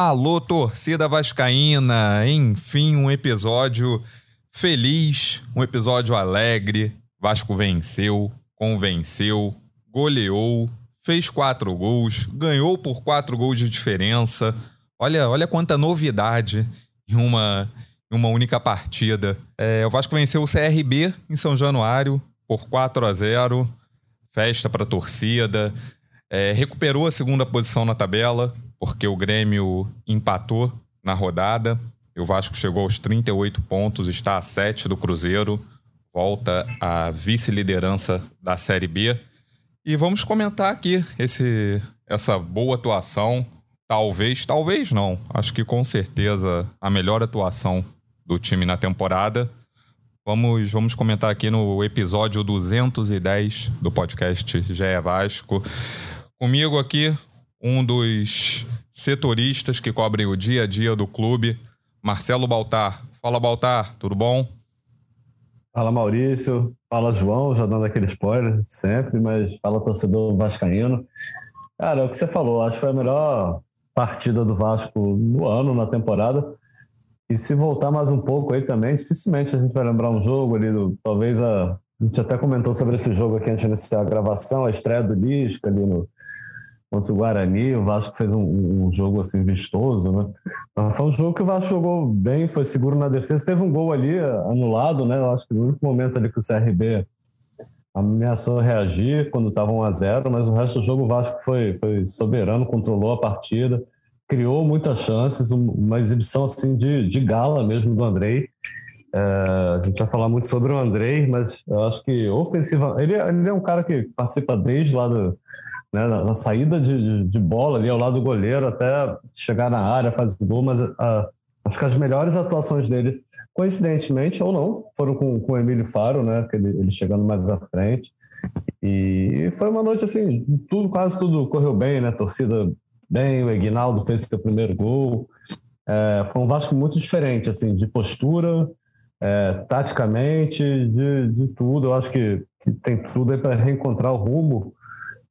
Alô, torcida vascaína! Enfim, um episódio feliz, um episódio alegre. Vasco venceu, convenceu, goleou, fez quatro gols, ganhou por quatro gols de diferença. Olha, olha quanta novidade em uma, em uma única partida. É, o Vasco venceu o CRB em São Januário por 4 a 0. Festa para a torcida. É, recuperou a segunda posição na tabela, porque o Grêmio empatou na rodada. o Vasco chegou aos 38 pontos, está a 7 do Cruzeiro, volta à vice-liderança da Série B. E vamos comentar aqui esse, essa boa atuação. Talvez, talvez não. Acho que com certeza a melhor atuação do time na temporada. Vamos, vamos comentar aqui no episódio 210 do podcast GE Vasco. Comigo aqui, um dos setoristas que cobrem o dia a dia do clube, Marcelo Baltar. Fala, Baltar, tudo bom? Fala, Maurício. Fala, João, já dando aquele spoiler sempre, mas fala, torcedor vascaíno. Cara, é o que você falou, acho que foi a melhor partida do Vasco no ano, na temporada. E se voltar mais um pouco aí também, dificilmente a gente vai lembrar um jogo ali, do, talvez a, a gente até comentou sobre esse jogo aqui antes de iniciar a gravação, a estreia do Lisca ali no, contra o Guarani, o Vasco fez um, um, jogo assim vistoso, né? Foi um jogo que o Vasco jogou bem, foi seguro na defesa, teve um gol ali anulado, né? Eu acho que no único momento ali que o CRB ameaçou reagir quando estava 1 a 0, mas o resto do jogo o Vasco foi, foi soberano, controlou a partida, criou muitas chances, uma exibição assim de, de gala mesmo do Andrei. É, a gente vai falar muito sobre o Andrei, mas eu acho que ofensiva, ele, ele é um cara que participa desde lá do né, na, saída de, de, bola ali ao lado do goleiro até chegar na área, faz o gol, mas a, ah, acho que as melhores atuações dele, coincidentemente ou não, foram com, com o Emílio Faro, né, ele, ele chegando mais à frente. E foi uma noite assim, tudo, quase tudo correu bem, né? Torcida bem, o Egnaldo fez seu primeiro gol. É, foi um Vasco muito diferente, assim, de postura, é, taticamente, de, de tudo. Eu acho que, que tem tudo aí para reencontrar o rumo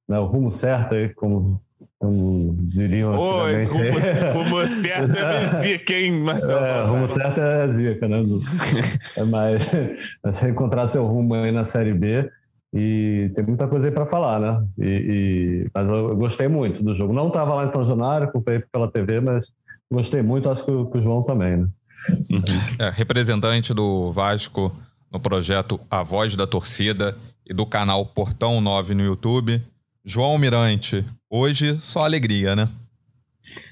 né, o rumo certo aí, como, como diriam oh, antigamente. Rumo, rumo certo é zica, hein, Marcelo? É, rumo certo é zica, né? É mais, mas reencontrar seu rumo aí na Série B e tem muita coisa aí para falar, né? E, e, mas eu gostei muito do jogo. Não estava lá em São Januário, comprei pela TV, mas gostei muito, acho que o, que o João também, né? É, representante do Vasco no projeto A Voz da Torcida e do canal Portão 9 no YouTube. João Mirante, hoje só alegria, né?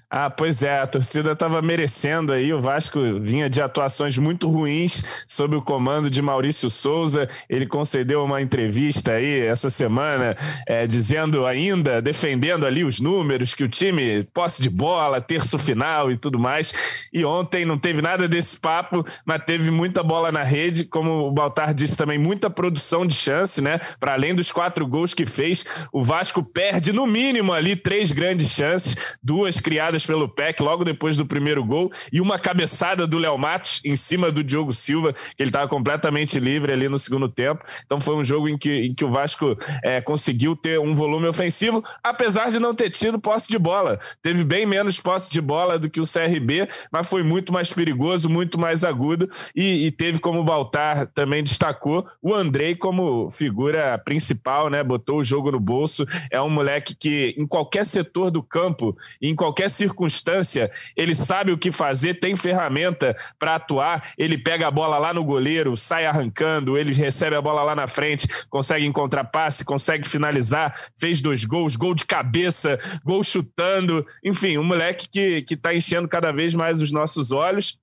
Ah, pois é, a torcida estava merecendo aí. O Vasco vinha de atuações muito ruins sob o comando de Maurício Souza. Ele concedeu uma entrevista aí essa semana, é, dizendo ainda, defendendo ali os números, que o time posse de bola, terço final e tudo mais. E ontem não teve nada desse papo, mas teve muita bola na rede, como o Baltar disse também, muita produção de chance, né? Para além dos quatro gols que fez, o Vasco perde no mínimo ali três grandes chances, duas criadas pelo PEC logo depois do primeiro gol e uma cabeçada do Léo Matos em cima do Diogo Silva, que ele estava completamente livre ali no segundo tempo. Então foi um jogo em que, em que o Vasco é, conseguiu ter um volume ofensivo, apesar de não ter tido posse de bola. Teve bem menos posse de bola do que o CRB, mas foi muito mais perigoso, muito mais agudo e, e teve como o Baltar também destacou o Andrei como figura principal, né? Botou o jogo no bolso. É um moleque que em qualquer setor do campo, em qualquer circunstância, ele sabe o que fazer, tem ferramenta para atuar. Ele pega a bola lá no goleiro, sai arrancando, ele recebe a bola lá na frente, consegue encontrar passe, consegue finalizar, fez dois gols, gol de cabeça, gol chutando. Enfim, um moleque que, que tá enchendo cada vez mais os nossos olhos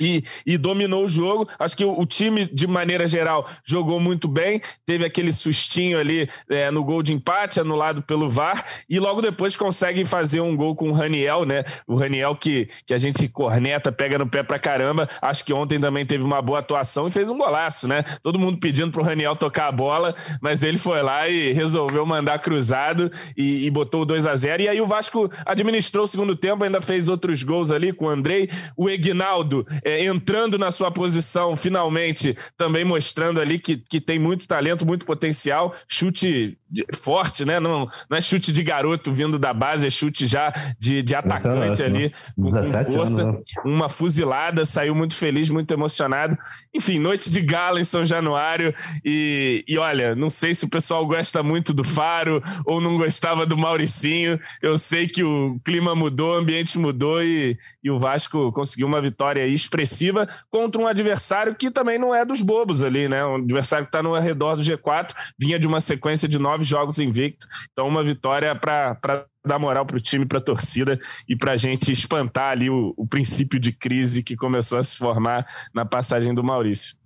e, e, dominou o jogo. Acho que o, o, time, de maneira geral, jogou muito bem. Teve aquele sustinho ali é, no gol de empate, anulado pelo VAR, e logo depois conseguem fazer um gol com o Raniel, né? O Raniel que, que a gente corneta, pega no pé pra caramba. Acho que ontem também teve uma boa atuação e fez um golaço, né? Todo mundo pedindo pro Raniel tocar a bola, mas ele foi lá e resolveu mandar cruzado e, e botou o 2 a 0 E aí o Vasco administrou o segundo tempo, ainda fez outros gols ali com o Andrei. O Egnaldo é, entrando na sua posição, finalmente, também mostrando ali que, que tem muito talento, muito potencial. Chute forte, né? Não, não é chute de garoto vindo da base, é chute já de, de atacante ali, com, com força. Anos, né? Uma fuzilada, saiu muito feliz, muito emocionado. Enfim, noite de gala em São Januário. E, e olha, não sei se o pessoal gosta muito do Faro ou não gostava do Mauricinho. Eu sei que o clima mudou, o ambiente mudou e, e o Vasco conseguiu uma vitória expressiva contra um adversário que também não é dos bobos ali, né? Um adversário que está no redor do G4, vinha de uma sequência de nove jogos invicto. Então, uma vitória para dar moral para o time, para a torcida e para a gente espantar ali o, o princípio de crise que começou a se formar na passagem do Maurício.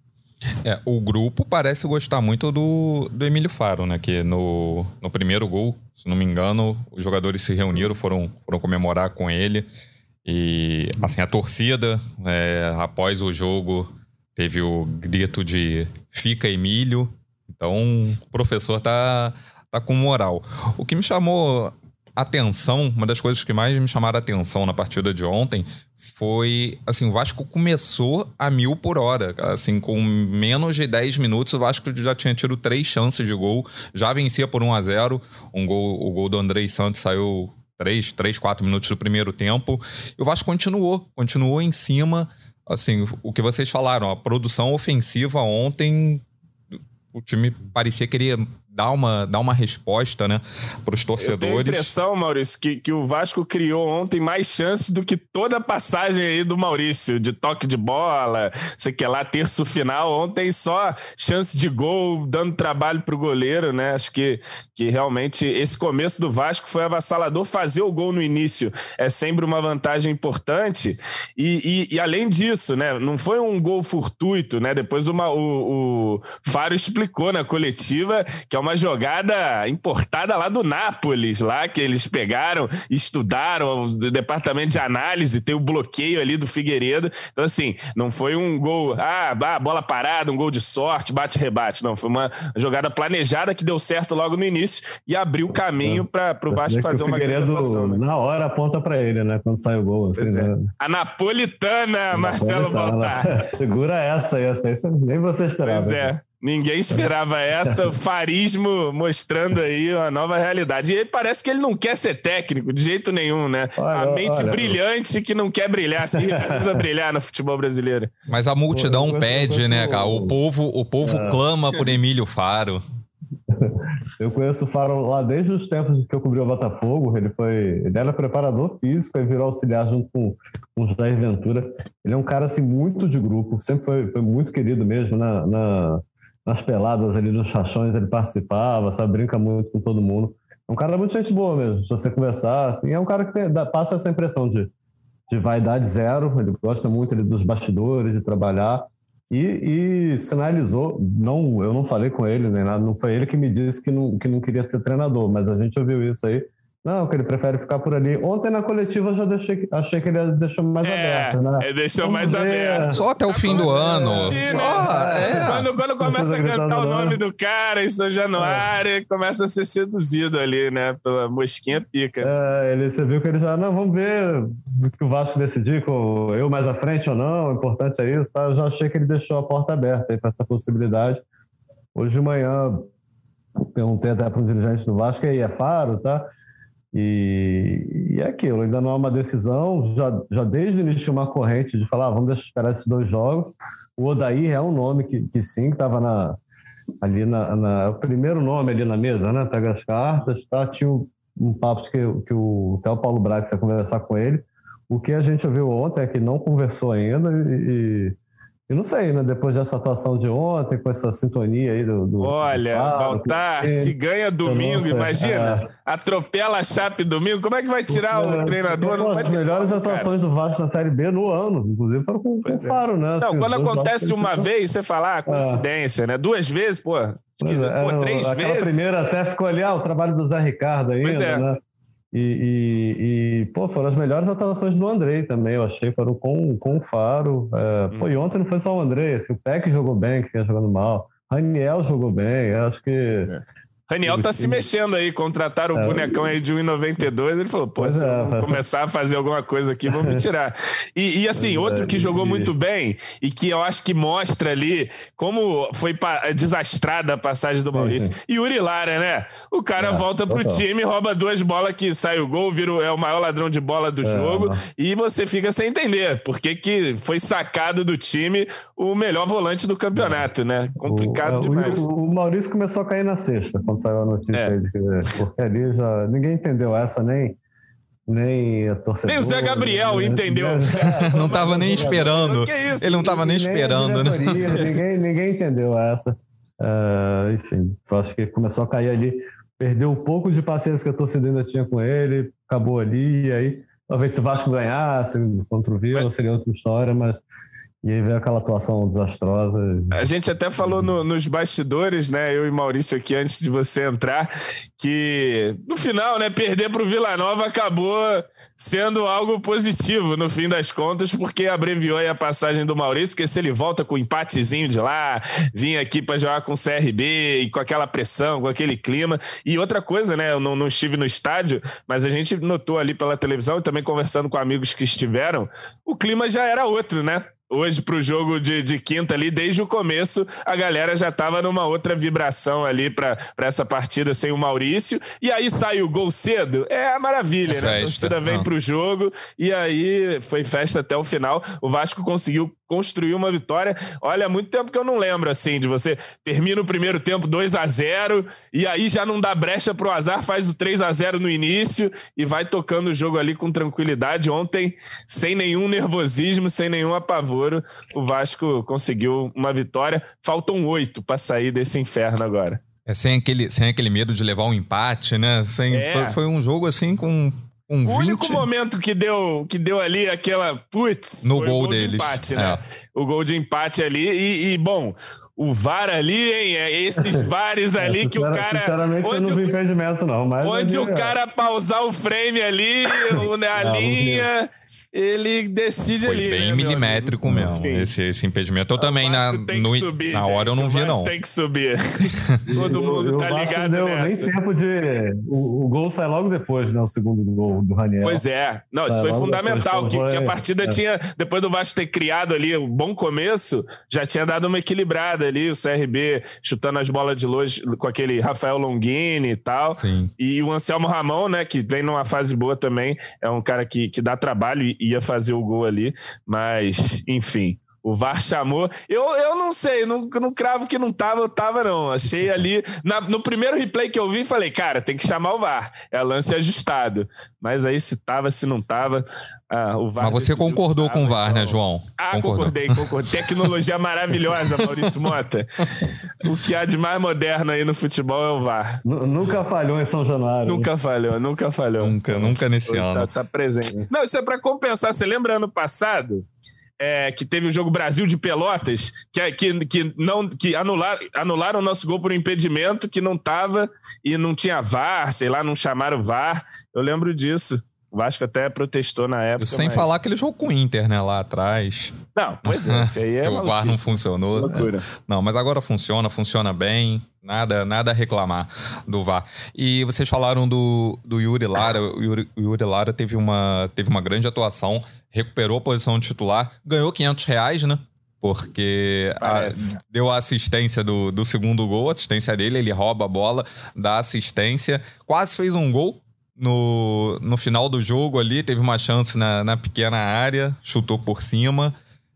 É, o grupo parece gostar muito do, do Emílio Faro, né? Que no, no primeiro gol, se não me engano, os jogadores se reuniram, foram, foram comemorar com ele. E, assim, a torcida, é, após o jogo, teve o grito de fica Emílio. Então, o professor tá, tá com moral. O que me chamou atenção, uma das coisas que mais me chamaram atenção na partida de ontem foi, assim, o Vasco começou a mil por hora, assim, com menos de 10 minutos o Vasco já tinha tido três chances de gol, já vencia por 1 a 0 um gol, o gol do Andrei Santos saiu três, três, quatro minutos do primeiro tempo, e o Vasco continuou, continuou em cima, assim, o que vocês falaram, a produção ofensiva ontem o time parecia querer dar uma, dar uma resposta né, para os torcedores. Eu tenho a impressão, Maurício, que, que o Vasco criou ontem mais chances do que toda a passagem aí do Maurício, de toque de bola, sei que lá, terço final. Ontem só chance de gol, dando trabalho para o goleiro, né? Acho que, que realmente esse começo do Vasco foi avassalador. Fazer o gol no início é sempre uma vantagem importante. E, e, e além disso, né? Não foi um gol fortuito, né? Depois uma, o, o Faro explicou na coletiva que é uma jogada importada lá do Nápoles, lá que eles pegaram, estudaram, o departamento de análise, tem o bloqueio ali do Figueiredo. Então, assim, não foi um gol, ah, bola parada, um gol de sorte, bate-rebate. Não, foi uma jogada planejada que deu certo logo no início e abriu o caminho para o Vasco fazer uma grande atuação. Né? Na hora aponta para ele, né? Quando sai o gol. Assim, é. né? A napolitana, Marcelo Baltar. Segura essa aí, essa aí nem você esperava. Pois é. Ninguém esperava essa, o farismo mostrando aí uma nova realidade. E ele parece que ele não quer ser técnico de jeito nenhum, né? Olha, a mente olha, brilhante que não quer brilhar, se recusa brilhar no futebol brasileiro. Mas a multidão Pô, pede, né, cara? O povo, o povo é. clama por Emílio Faro. Eu conheço o Faro lá desde os tempos que eu cobri o Botafogo. Ele foi, ele era preparador físico e virou auxiliar junto com, com o Jair Ventura. Ele é um cara assim muito de grupo, sempre foi, foi muito querido mesmo na, na nas peladas ali nos chachões ele participava, sabe, brinca muito com todo mundo. É um cara muito gente boa mesmo, se você conversar, assim, é um cara que dá, passa essa impressão de, de vaidade zero, ele gosta muito ele, dos bastidores, de trabalhar, e, e, sinalizou, não, eu não falei com ele nem nada, não foi ele que me disse que não, que não queria ser treinador, mas a gente ouviu isso aí, não, que ele prefere ficar por ali. Ontem na coletiva eu já deixei, achei que ele deixou mais é, aberto, né? Ele deixou Vamos mais ver. aberto. Só até o fim do ano. Só, é. Quando, quando começa a cantar o nome do cara em São Januário, é. começa a ser seduzido ali, né? Pela mosquinha pica. É, ele, você viu que ele já, não, vamos ver o que o Vasco decidir, com eu mais à frente ou não, o importante é isso. Tá? Eu já achei que ele deixou a porta aberta para essa possibilidade. Hoje de manhã, perguntei até para um dirigente do Vasco, aí é Faro, tá? E, e é aquilo, ainda não há uma decisão, já, já desde o início uma corrente de falar, ah, vamos esperar esses dois jogos. O Odair é um nome que, que sim, que estava na, ali na, na, o primeiro nome ali na mesa, né? Pega as cartas, tá? Tinha um, um papo que, que o até o Paulo Brax ia conversar com ele. O que a gente ouviu ontem é que não conversou ainda e, e não sei, né? Depois dessa atuação de ontem, com essa sintonia aí do. do Olha, do Baltar, se ganha domingo, imagina. É. Atropela a Chape domingo, como é que vai tirar o treinador? Não as melhores como, atuações cara. do Vasco na Série B no ano, inclusive foram com, com o é. Faro, né? Não, assim, quando acontece uma vez, você fala, ah, coincidência, é. né? Duas vezes, pô. Quiser, é, pô, três vezes. A primeira até ficou ali, ah, o trabalho do Zé Ricardo ainda, pois é. né? E, e, e, pô, foram as melhores atuações do Andrei também, eu achei, foram com, com o Faro. É, hum. Pô, e ontem não foi só o Andrei, assim, o Peck jogou bem, que vinha jogando mal. Raniel jogou bem, acho que. É. Raniel tá se mexendo aí, contrataram o é, bonecão aí de 1,92. Ele falou: pô, se é. começar a fazer alguma coisa aqui, vamos me tirar. E, e assim, outro que jogou muito bem e que eu acho que mostra ali como foi desastrada a passagem do Maurício. E Yuri Lara, né? O cara é, volta pro total. time, rouba duas bolas que sai o gol, vira, é o maior ladrão de bola do é, jogo e você fica sem entender por que, que foi sacado do time o melhor volante do campeonato, né? Complicado o, demais. O, o, Maurício começou a cair na sexta, quando saiu a notícia é. aí, porque ali já ninguém entendeu essa, nem nem a torcedor. Nem o Zé Gabriel nem, entendeu. não estava nem esperando. Ele não estava nem, nem esperando, né? Ninguém, ninguém entendeu essa. Uh, enfim, acho que começou a cair ali. Perdeu um pouco de paciência que a torcida ainda tinha com ele, acabou ali, e aí talvez se o Vasco ganhasse contra o Vila, seria outra história, mas e aí veio aquela atuação desastrosa. A gente até falou no, nos bastidores, né? Eu e Maurício aqui, antes de você entrar, que no final, né, perder para o Vila Nova acabou sendo algo positivo no fim das contas, porque abreviou a passagem do Maurício, que se ele volta com um empatezinho de lá, vinha aqui para jogar com o CRB e com aquela pressão, com aquele clima. E outra coisa, né? Eu não, não estive no estádio, mas a gente notou ali pela televisão e também conversando com amigos que estiveram, o clima já era outro, né? Hoje para o jogo de, de quinta ali, desde o começo, a galera já estava numa outra vibração ali para essa partida sem o Maurício. E aí sai o gol cedo, é a maravilha, é né? A torcida vem para o jogo e aí foi festa até o final. O Vasco conseguiu construir uma vitória. Olha, há muito tempo que eu não lembro assim de você termina o primeiro tempo 2 a 0 e aí já não dá brecha pro azar, faz o 3 a 0 no início e vai tocando o jogo ali com tranquilidade. Ontem, sem nenhum nervosismo, sem nenhum apavoro, o Vasco conseguiu uma vitória. Faltam oito para sair desse inferno agora. É sem aquele, sem aquele medo de levar um empate, né? Sem, é. foi, foi um jogo assim com um o 20... único momento que deu, que deu ali aquela putz no gol, gol deles. De empate, né? É. O gol de empate ali e, e, bom, o VAR ali, hein? É esses VARs ali é, que o cara. Sinceramente, onde eu não vi impedimento, não. Mas onde o cara pausar o frame ali, a linha ele decide Foi ali. bem né, milimétrico mesmo, esse, esse impedimento. Eu também, na, no, subir, na hora, eu não vi, não. tem que subir. Todo mundo tá ligado deu nessa. nem tempo de... O, o, gol sai logo depois, né? O segundo gol do Raniel. Pois é. Não, isso foi fundamental, depois, que, que, a partida é. tinha... Depois do Vasco ter criado ali um bom começo, já tinha dado uma equilibrada ali, o CRB chutando as bolas de longe com aquele Rafael Longini e tal. Sim. E o Anselmo Ramon, né, que vem numa fase boa também, é um cara que, que dá trabalho ia fazer o gol ali, mas enfim. O VAR chamou. Eu, eu não sei, não, não cravo que não tava, eu tava, não. Achei ali. Na, no primeiro replay que eu vi, falei, cara, tem que chamar o VAR. É lance ajustado. Mas aí se tava, se não tava. Ah, o VAR Mas você concordou com o VAR, então... né, João? Ah, concordou. concordei, concordei. Tecnologia maravilhosa, Maurício Mota. O que há de mais moderno aí no futebol é o VAR. N nunca falhou em São Januário. Nunca falhou, nunca falhou. Nunca, nunca nesse tá, ano. Tá, tá presente. Não, isso é para compensar. Você lembra ano passado? É, que teve o jogo Brasil de Pelotas, que, que, que, não, que anular, anularam o nosso gol por um impedimento que não estava e não tinha VAR, sei lá, não chamaram VAR. Eu lembro disso. O Vasco até protestou na época. Sem mas... falar aquele jogo com o Inter, né, lá atrás. Não, pois é, esse aí é. o VAR não funcionou. Loucura. Né? Não, mas agora funciona, funciona bem. Nada, nada a reclamar do VAR. E vocês falaram do, do Yuri Lara. O Yuri, o Yuri Lara teve uma, teve uma grande atuação, recuperou a posição de titular, ganhou 500 reais, né? porque a, deu a assistência do, do segundo gol, a assistência dele, ele rouba a bola, dá assistência, quase fez um gol, no, no final do jogo ali, teve uma chance na, na pequena área, chutou por cima.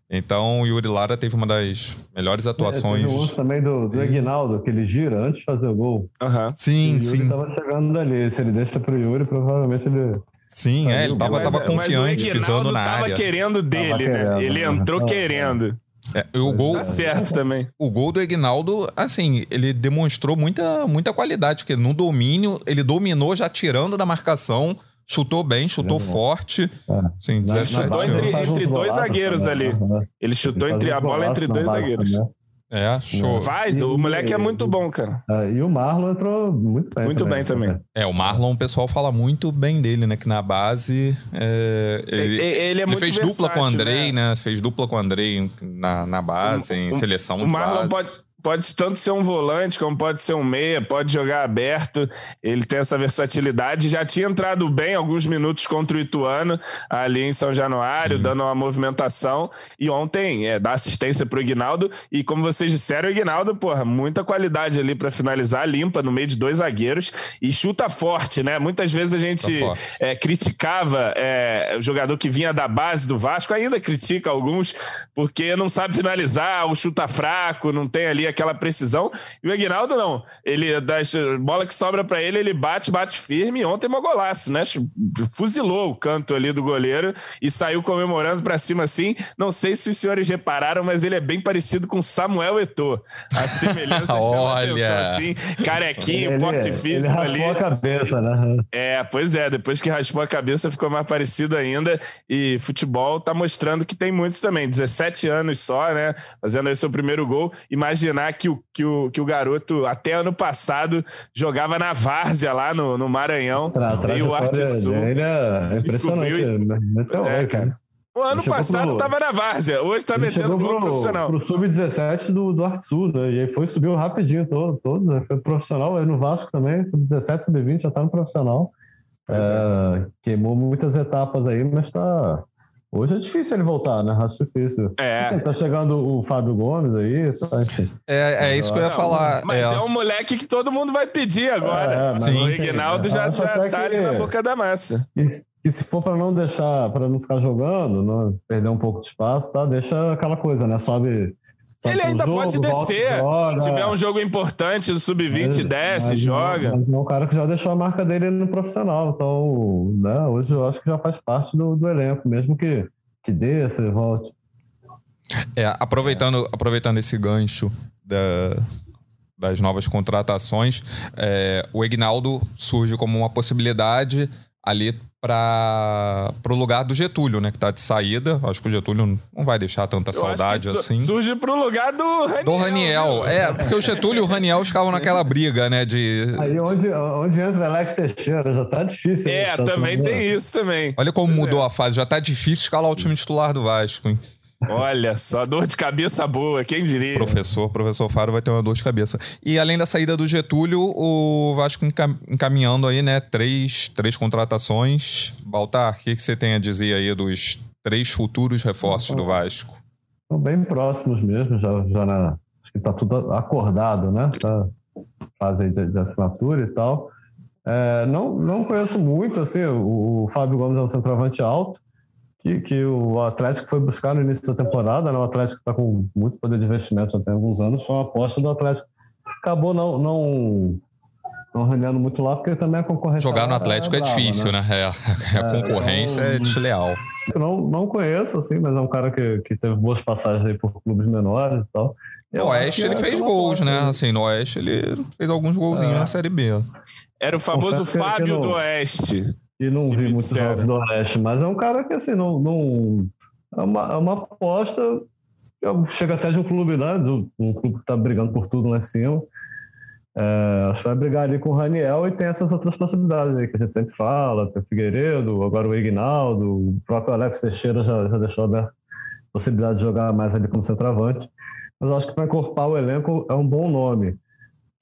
Então o Yuri Lara teve uma das melhores atuações. É, teve um também do, do Aguinaldo, que ele gira antes de fazer o gol. Uhum. Sim, o sim. Ele tava chegando dali. Se ele deixa pro Yuri, provavelmente ele. Sim, é, ele tava, mas, tava confiante, pisando na área. tava querendo dele, tava né? Querendo, ele entrou né? querendo. É, o gol, tá certo também. O gol do Ignaldo, assim, ele demonstrou muita, muita qualidade, porque no domínio, ele dominou já tirando da marcação, chutou bem, chutou é forte. É. Sim, na, na entre, entre dois zagueiros ali. Né? Ele chutou ele entre a bola entre dois zagueiros. Também. É, show. Faz, o moleque é muito bom, cara. É, e o Marlon entrou muito bem. Muito também, bem também. É, o Marlon, o pessoal fala muito bem dele, né? Que na base. É, ele, ele, é ele fez versátil, dupla com o Andrei, né? né? Fez dupla com o Andrei na, na base, em seleção. O Marlon, base. Pode, pode tanto ser um volante como pode ser um meia, pode jogar aberto. Ele tem essa versatilidade. Já tinha entrado bem alguns minutos contra o Ituano ali em São Januário, Sim. dando uma movimentação. E ontem é, dá assistência para o Ignaldo. E como vocês disseram, o Ignaldo, porra, muita qualidade ali para finalizar, limpa no meio de dois zagueiros e chuta forte, né? Muitas vezes a gente é, criticava é, o jogador que vinha da base do Vasco, ainda critica alguns, porque não sabe finalizar, o chuta fraco, não tem ali aquela precisão. E o Aguinaldo não. Ele, das bola que sobra para ele, ele bate, bate firme. Ontem, uma golaço, né? Fuzilou o canto ali do goleiro e saiu comemorando para cima assim. Não sei se os senhores repararam, mas ele é bem parecido com Samuel Eto'o. A semelhança Olha. Atenção, assim. Carequinho, ele, porte físico ele ali. a cabeça, né? É, pois é. Depois que raspou a cabeça, ficou mais parecido ainda. E futebol tá mostrando que tem muitos também. 17 anos só, né? Fazendo aí seu primeiro gol. Imaginar que o, que o, que o garoto, até ano passado, jogava na várzea lá no, no Maranhão. Tra, tra, o Arte Sul. É impressionante. E... É, cara. O ano passado pro... tava na várzea, hoje tá ele metendo gol profissional. Pro sub-17 do, do Arte Sul, né? E aí foi, subiu rapidinho todo, todo né? Foi profissional, aí no Vasco também, sub-17, sub-20, já tá no profissional. É, é. Queimou muitas etapas aí, mas tá, Hoje é difícil ele voltar, né? Acho difícil. É. Assim, tá chegando o Fábio Gomes aí. Tá, é, é isso que eu ia falar. Mas é. é um moleque que todo mundo vai pedir agora. É, Sim. O Ignaldo já, já tá ali na boca da massa. E, e se for para não deixar, para não ficar jogando, não perder um pouco de espaço, tá? Deixa aquela coisa, né? Sobe ele ainda jogo, pode descer. Se tiver um jogo importante no sub-20, desce, mas, joga. Mas é um cara que já deixou a marca dele no profissional. Então, né, hoje eu acho que já faz parte do, do elenco, mesmo que, que desça e volte. É, aproveitando, é. aproveitando esse gancho da, das novas contratações, é, o Ignaldo surge como uma possibilidade ali para o lugar do Getúlio, né? Que tá de saída. Acho que o Getúlio não vai deixar tanta Eu saudade assim. Surge para o lugar do Raniel. Do Raniel. Né? É, porque o Getúlio e o Raniel ficavam naquela briga, né? De... Aí onde, onde entra Alex Teixeira, já tá difícil. É, também tem isso também. Olha como pois mudou é. a fase. Já tá difícil escalar o time titular do Vasco, hein? Olha só, dor de cabeça boa, quem diria? Professor, professor Faro vai ter uma dor de cabeça. E além da saída do Getúlio, o Vasco encaminhando aí, né, três, três contratações. Baltar, o que, que você tem a dizer aí dos três futuros reforços do Vasco? Estão bem próximos mesmo, já, já na, acho que tá tudo acordado, né? Tá fase de, de assinatura e tal. É, não, não conheço muito, assim, o, o Fábio Gomes é um centroavante alto, que, que o Atlético foi buscar no início da temporada. Né? O Atlético está com muito poder de investimento já tem alguns anos. Foi uma aposta do Atlético. Acabou não, não, não rendendo muito lá, porque também a concorrência. Jogar no Atlético é, é difícil, né? né? É, a é, concorrência é, é desleal. Não, não conheço, assim, mas é um cara que, que teve boas passagens aí por clubes menores e tal. no Oeste ele fez gols, né? Assim, no Oeste ele fez alguns golzinhos é. na Série B. Era o famoso Fábio do Oeste. E não vi muitos jogos do Oeste, mas é um cara que, assim, não. não é, uma, é uma aposta. Chega até de um clube, né? Um clube que tá brigando por tudo lá em cima. É, acho que vai brigar ali com o Raniel e tem essas outras possibilidades aí que a gente sempre fala: tem o Figueiredo, agora o Ignaldo, o próprio Alex Teixeira já, já deixou aberto a possibilidade de jogar mais ali como centroavante. Mas acho que para encorpar o elenco é um bom nome.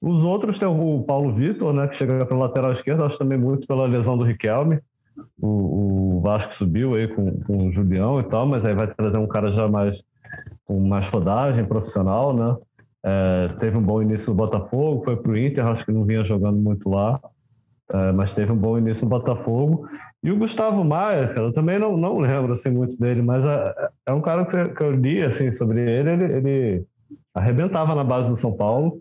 Os outros tem o Paulo Vitor, né, que chega pela lateral esquerda, acho também muito pela lesão do Riquelme. O, o Vasco subiu aí com, com o Julião e tal, mas aí vai trazer um cara já mais com mais rodagem profissional, né? É, teve um bom início no Botafogo, foi para o Inter, acho que não vinha jogando muito lá, é, mas teve um bom início no Botafogo. E o Gustavo Maia, eu também não, não lembro assim, muito dele, mas é, é um cara que, que eu li assim, sobre ele, ele, ele arrebentava na base do São Paulo,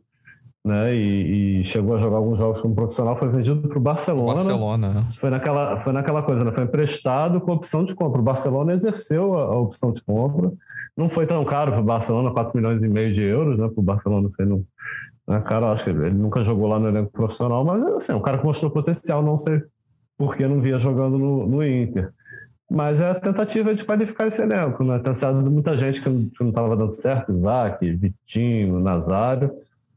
né? E, e, chegou a jogar alguns jogos como profissional, foi vendido para o Barcelona. Barcelona, né? Foi naquela, foi naquela coisa, né? Foi emprestado com opção de compra. O Barcelona exerceu a, a opção de compra. Não foi tão caro para o Barcelona, 4 milhões e meio de euros, né? Para o Barcelona sendo. Né? Cara, acho que ele nunca jogou lá no elenco profissional, mas assim, um cara que mostrou potencial, não sei por que não via jogando no, no Inter. Mas é a tentativa de qualificar esse elenco, né? Tem muita gente que não estava dando certo, Isaac, Vitinho, Nazário.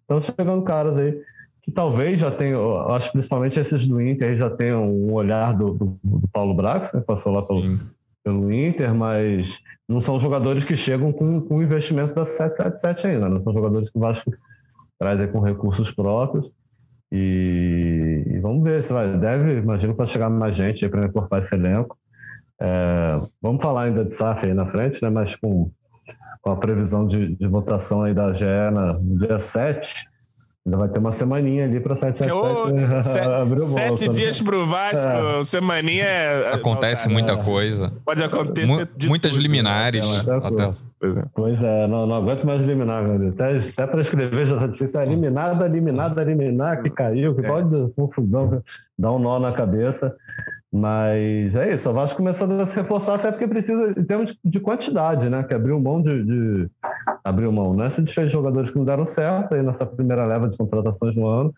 Estão chegando caras aí que talvez já tenham, acho principalmente esses do Inter já tenham um olhar do, do, do Paulo Brax, né? Passou lá pelo, pelo Inter, mas não são jogadores que chegam com, com investimento da 777 ainda, não são jogadores que o Vasco traz com recursos próprios. E, e, vamos ver se vai. Deve, imagino que vai chegar mais gente para incorporar esse elenco. É, vamos falar ainda de SAF aí na frente, né? Mas com, com a previsão de, de votação aí da GE no dia 7, ainda vai ter uma semaninha ali para 777 abrir o Sete né? dias para o Vasco, é. semaninha é. Acontece muita coisa. Pode acontecer. muitas tudo, liminares. Né? Até. Pois é. Pois é, não, não aguento mais eliminar, meu Até, até para escrever já tá difícil. É eliminado, eliminado, eliminar, que caiu, que é. pode confusão, dá um nó na cabeça. Mas é isso, o Vasco começando a se reforçar, até porque precisa, em termos de quantidade, né? Que abriu mão de. de abriu mão, né? Se desfez de jogadores que não deram certo aí nessa primeira leva de contratações no ano,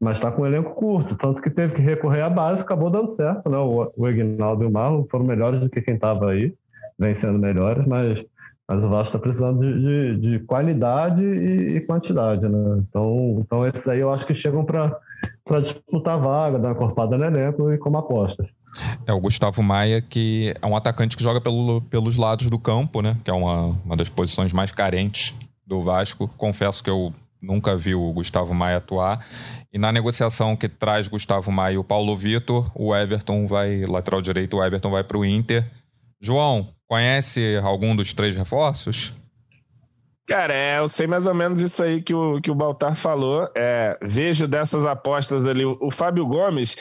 mas está com um elenco curto, tanto que teve que recorrer à base, acabou dando certo, né? O, o Ignaldo e o Marlon foram melhores do que quem estava aí, vem sendo melhores, mas mas o Vasco está precisando de, de, de qualidade e, e, quantidade, né? Então, então esses aí eu acho que chegam para disputar a vaga, dar uma corpada no elenco e como apostas. É o Gustavo Maia, que é um atacante que joga pelo, pelos lados do campo, né? Que é uma, uma das posições mais carentes do Vasco. Confesso que eu nunca vi o Gustavo Maia atuar. E na negociação que traz Gustavo Maia e o Paulo Vitor, o Everton vai, lateral direito, o Everton vai para o Inter. João, Conhece algum dos três reforços? Cara, é, eu sei mais ou menos isso aí que o, que o Baltar falou. É, vejo dessas apostas ali o, o Fábio Gomes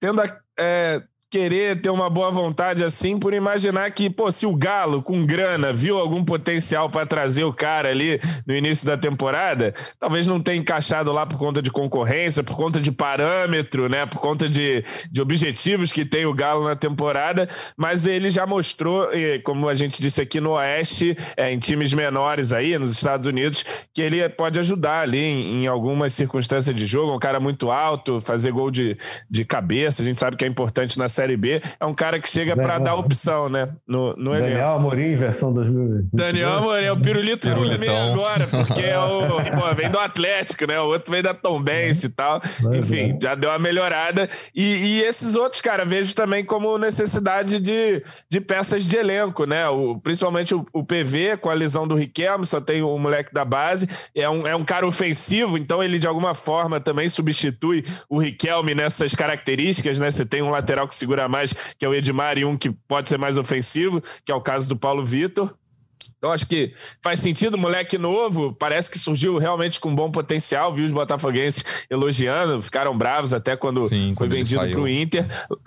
tendo a, é, querer ter uma boa vontade assim por imaginar que, pô, se o Galo com grana viu algum potencial para trazer o cara ali no início da temporada, talvez não tenha encaixado lá por conta de concorrência, por conta de parâmetro, né, por conta de, de objetivos que tem o Galo na temporada, mas ele já mostrou, como a gente disse aqui no Oeste, é, em times menores aí, nos Estados Unidos, que ele pode ajudar ali em, em algumas circunstâncias de jogo, um cara muito alto, fazer gol de, de cabeça, a gente sabe que é importante na série Série B, é um cara que chega para dar opção, né? No, no Daniel elenco. Amorim, versão 2020. Daniel Amorim, é o pirulito Pirulitão. agora, porque é o, pô, vem do Atlético, né? O outro vem da Tombense e tal. Enfim, já deu uma melhorada. E, e, esses outros, cara, vejo também como necessidade de, de peças de elenco, né? O, principalmente o, o PV, com a lesão do Riquelme, só tem o moleque da base. É um, é um cara ofensivo, então ele de alguma forma também substitui o Riquelme nessas características, né? Você tem um lateral que segura segura mais, que é o Edmar, e um que pode ser mais ofensivo, que é o caso do Paulo Vitor. Então, acho que faz sentido, moleque novo, parece que surgiu realmente com bom potencial. Vi os botafoguenses elogiando, ficaram bravos até quando Sim, foi quando vendido para o Inter.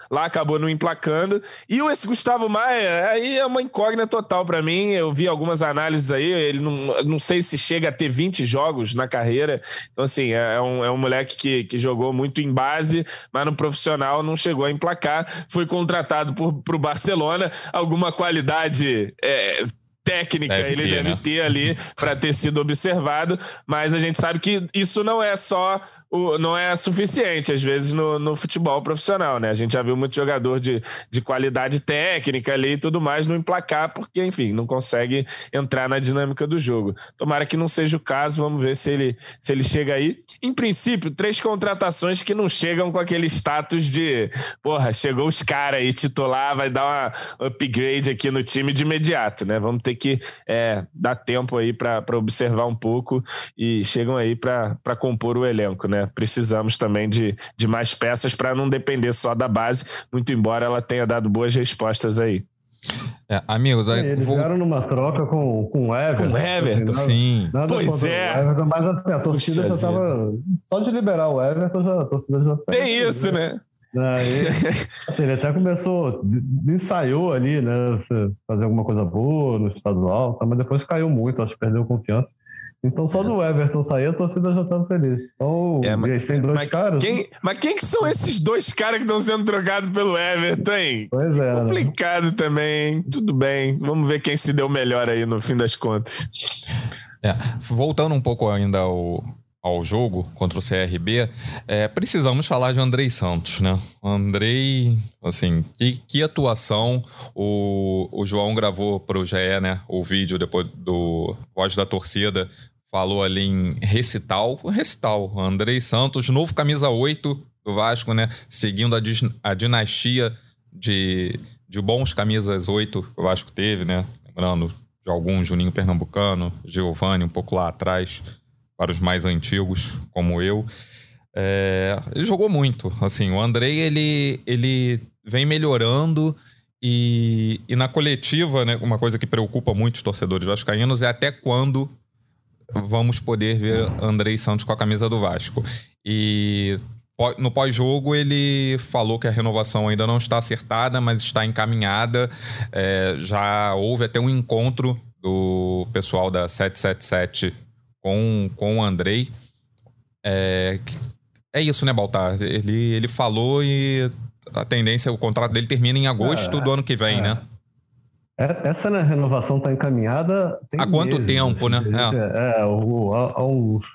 Lá acabou não emplacando. E esse Gustavo Maia, aí é uma incógnita total para mim. Eu vi algumas análises aí, ele não, não sei se chega a ter 20 jogos na carreira. Então, assim, é, é um, é um moleque que, que jogou muito em base, mas no profissional não chegou a emplacar. Foi contratado para o Barcelona, alguma qualidade. É, técnica deve ele ter, deve né? ter ali para ter sido observado, mas a gente sabe que isso não é só o, não é suficiente, às vezes, no, no, futebol profissional, né? A gente já viu muito jogador de, de qualidade técnica ali e tudo mais não emplacar, porque, enfim, não consegue entrar na dinâmica do jogo. Tomara que não seja o caso, vamos ver se ele, se ele chega aí. Em princípio, três contratações que não chegam com aquele status de, porra, chegou os caras aí, titular, vai dar uma upgrade aqui no time de imediato, né? Vamos ter que é, dar tempo aí para observar um pouco e chegam aí para compor o elenco, né? Né? Precisamos também de, de mais peças para não depender só da base, muito embora ela tenha dado boas respostas aí. É, amigos, aí, eles vou... vieram numa troca com, com o Everton. Com o Everton, assim, sim. Nada pois é. Everton, mas assim, a torcida Puxa já estava. Só de liberar o Everton, já, a torcida já Tem isso, né? Aí, assim, ele até começou, ensaiou ali, né? Fazer alguma coisa boa no estadual, tá, mas depois caiu muito, acho que perdeu confiança. Então só do Everton sair, a torcida já estava feliz. Então, é, mas, tem dois mas caras. Quem, mas quem que são esses dois caras que estão sendo trocados pelo Everton, hein? Pois é. Né? Complicado né? também. Tudo bem. Vamos ver quem se deu melhor aí no fim das contas. É, voltando um pouco ainda ao, ao jogo contra o CRB, é, precisamos falar de Andrei Santos, né? Andrei, assim, que, que atuação. O, o João gravou para o GE, né? O vídeo depois do Voz da Torcida. Falou ali em recital. Recital. Andrei Santos, novo camisa 8 do Vasco, né? Seguindo a, a dinastia de, de bons camisas 8 que o Vasco teve, né? Lembrando de algum Juninho Pernambucano, Giovanni um pouco lá atrás, para os mais antigos, como eu. É, ele jogou muito. Assim, o Andrei, ele, ele vem melhorando e, e na coletiva, né, uma coisa que preocupa muito os torcedores vascaínos é até quando vamos poder ver Andrei Santos com a camisa do Vasco. E no pós-jogo, ele falou que a renovação ainda não está acertada, mas está encaminhada. É, já houve até um encontro do pessoal da 777 com, com o Andrei. É, é isso, né, Baltar? Ele, ele falou e a tendência, o contrato dele termina em agosto é, do ano que vem, é. né? É, essa né, renovação está encaminhada. Há quanto meses, tempo, né? É, é o, há, há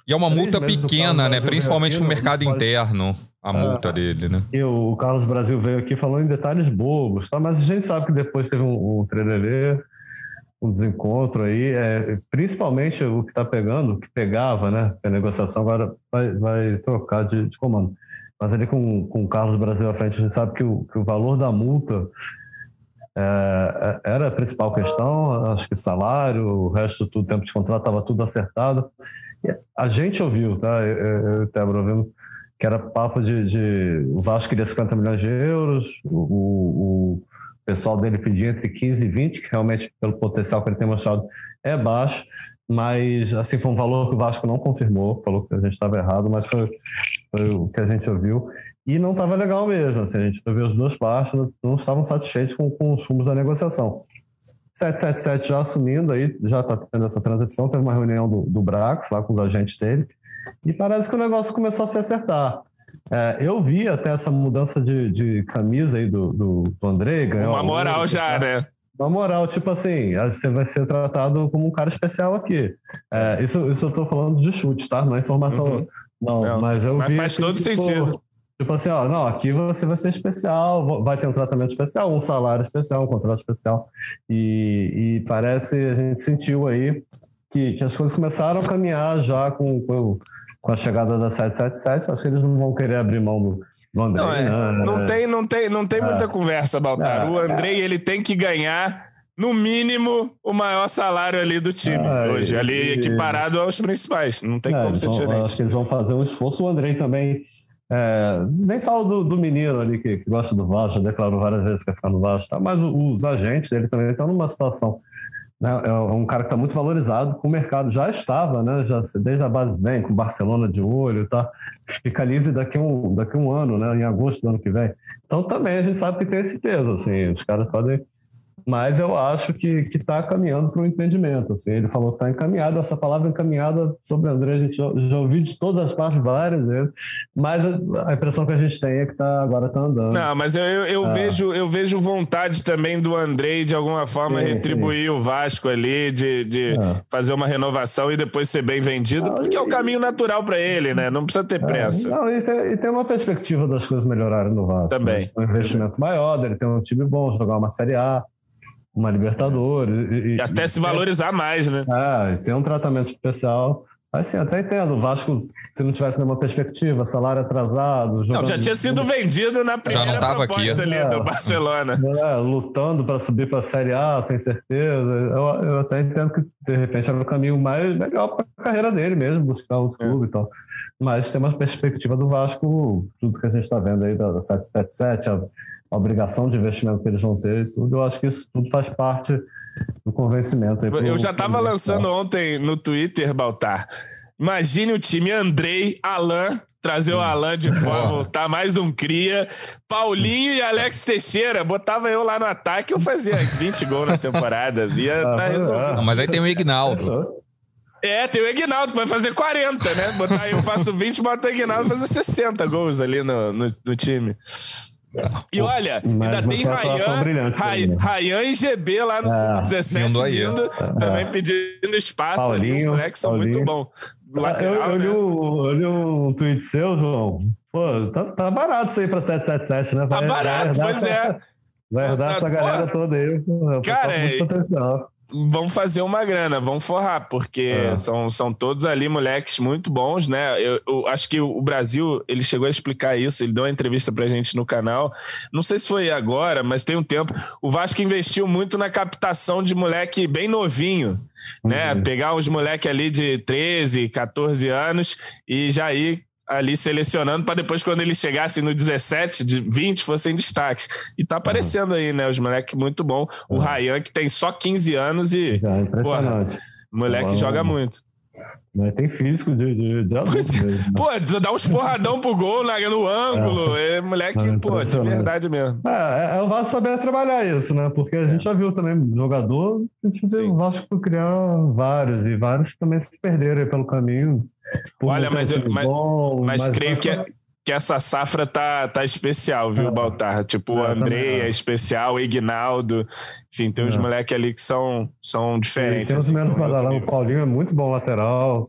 e é uma multa pequena, né? Principalmente no mercado interno, a é. multa é, dele, né? E o Carlos Brasil veio aqui falando em detalhes bobos, tá? Mas a gente sabe que depois teve um, um trelelê, um desencontro aí, é, principalmente o que está pegando, que pegava, né? A negociação agora vai, vai trocar de, de comando. Mas ali com, com o Carlos Brasil à frente, a gente sabe que o, que o valor da multa é, é, era a principal questão, acho que salário, o resto do tempo de contrato estava tudo acertado. A gente ouviu, tá? Eu, eu, ouvindo que era papo de, de, O Vasco queria 50 milhões de euros, o, o pessoal dele pedia entre 15 e 20, que realmente, pelo potencial que ele tem mostrado, é baixo, mas assim foi um valor que o Vasco não confirmou, falou que a gente estava errado, mas foi, foi o que a gente ouviu. E não estava legal mesmo. Assim, a gente viu as duas partes, não, não estavam satisfeitos com, com os rumos da negociação. 777 já assumindo aí, já está tendo essa transição, teve uma reunião do, do Brax lá com os agentes dele, e parece que o negócio começou a se acertar. É, eu vi até essa mudança de, de camisa aí do, do, do André. Ganhou uma moral já, né? Uma moral, tipo assim, você vai ser tratado como um cara especial aqui. É, isso, isso eu estou falando de chute, tá? Não é informação. Uhum. Não, não, mas eu mas vi. Faz todo tipo, sentido. Tipo assim, ó, não, aqui você vai ser especial, vai ter um tratamento especial, um salário especial, um contrato especial. E, e parece, a gente sentiu aí que, que as coisas começaram a caminhar já com, com, com a chegada da 777. Acho que eles não vão querer abrir mão do, do Andrei. Não, é, né? não tem, não tem, não tem é. muita conversa, Baltar. É, o Andrei, ele tem que ganhar no mínimo, o maior salário ali do time ah, hoje, e, ali equiparado aos principais. Não tem é, como ser diferente. Acho que eles vão fazer um esforço. O Andrei também é, nem falo do, do, menino ali que, que, gosta do Vasco, já declarou várias vezes que vai ficar no Vasco, tá? mas os agentes dele também estão numa situação. Né? É um cara que está muito valorizado, com o mercado já estava, né? já, desde a base bem, com o Barcelona de olho, tá? fica livre daqui um, daqui um ano, né? em agosto do ano que vem. Então também a gente sabe que tem esse peso, assim, os caras podem mas eu acho que está caminhando para o entendimento. Assim. Ele falou que está encaminhado, essa palavra encaminhada sobre André, a gente já, já ouviu de todas as partes várias vezes, mas a, impressão que a gente tem é que tá, agora está andando. Não, mas eu, eu, eu é. vejo, eu vejo vontade também do André de alguma forma sim, retribuir sim. o Vasco ali, de, de é. fazer uma renovação e depois ser bem vendido, porque e, é o caminho natural para ele, né? Não precisa ter é, pressa. Não, e, tem, e, tem, uma perspectiva das coisas melhorarem no Vasco. Também. Né? Um investimento maior, ele tem um time bom, jogar uma Série A uma Libertadores. E, e até e se valorizar tem, mais, né? É, tem um tratamento especial. Assim, até entendo. O Vasco, se não tivesse nenhuma perspectiva, salário atrasado. Não, já tinha sido vendido na primeira já não tava proposta aqui. ali é, do Barcelona. É, lutando para subir para a Série A, sem certeza. Eu, eu, até entendo que, de repente, era o caminho mais legal para a carreira dele mesmo, buscar outros é. clubes e tal. Mas tem uma perspectiva do Vasco, tudo que a gente está vendo aí da 777, a a obrigação de investimento que eles vão ter e tudo, eu acho que isso tudo faz parte do convencimento. Pro, eu já estava lançando ontem no Twitter, Baltar. Imagine o time Andrei, Alain, trazer o Alain de fora, voltar mais um cria, Paulinho e Alex Teixeira, botava eu lá no ataque, eu fazia 20 gols na temporada, ia ah, tá resolvido. Mas aí tem o Ignaldo. É, tem o Ignaldo que vai fazer 40, né? Botar eu faço 20, bota o Ignaldo fazer 60 gols ali no, no, no time. E olha, Mas ainda tem Rayan, Rayan, Rayan e GB lá no é, 17 vindo, é. também pedindo espaço. Paulinho, ali, os moleques são Paulinho. muito bons. Lateral, eu, eu, né? li um, eu li um tweet seu, João. Pô, tá, tá barato isso aí pra 777, né? Vai, tá barato, pois é. Vai herdar tá, essa galera toda aí. Cara, é, vão fazer uma grana, vão forrar, porque é. são, são todos ali moleques muito bons, né? Eu, eu, acho que o Brasil, ele chegou a explicar isso, ele deu uma entrevista pra gente no canal. Não sei se foi agora, mas tem um tempo. O Vasco investiu muito na captação de moleque bem novinho, né? Uhum. Pegar uns moleque ali de 13, 14 anos e já ir ali selecionando para depois, quando eles chegassem no 17, de 20, fossem destaques. E tá aparecendo uhum. aí, né? Os moleques muito bom. O uhum. Ryan, que tem só 15 anos e. É impressionante. Porra, moleque joga muito. Mas tem físico de, de, de adulto mesmo, né? Pô, dá uns porradão pro gol na, no ângulo. É, é moleque, é, pô, de verdade mesmo. É, é, o Vasco saber trabalhar isso, né? Porque a gente é. já viu também jogador, a gente viu o Vasco criar vários, e vários também se perderam pelo caminho. Olha, mas, eu, mas, bom, mas, mas, creio que, é, que essa safra tá, tá especial, viu, é. Baltar? Tipo, o Andrei é especial, o Ignaldo. Enfim, tem uns é. moleques ali que são, são diferentes. tem uns assim, menos para O Paulinho é muito bom lateral.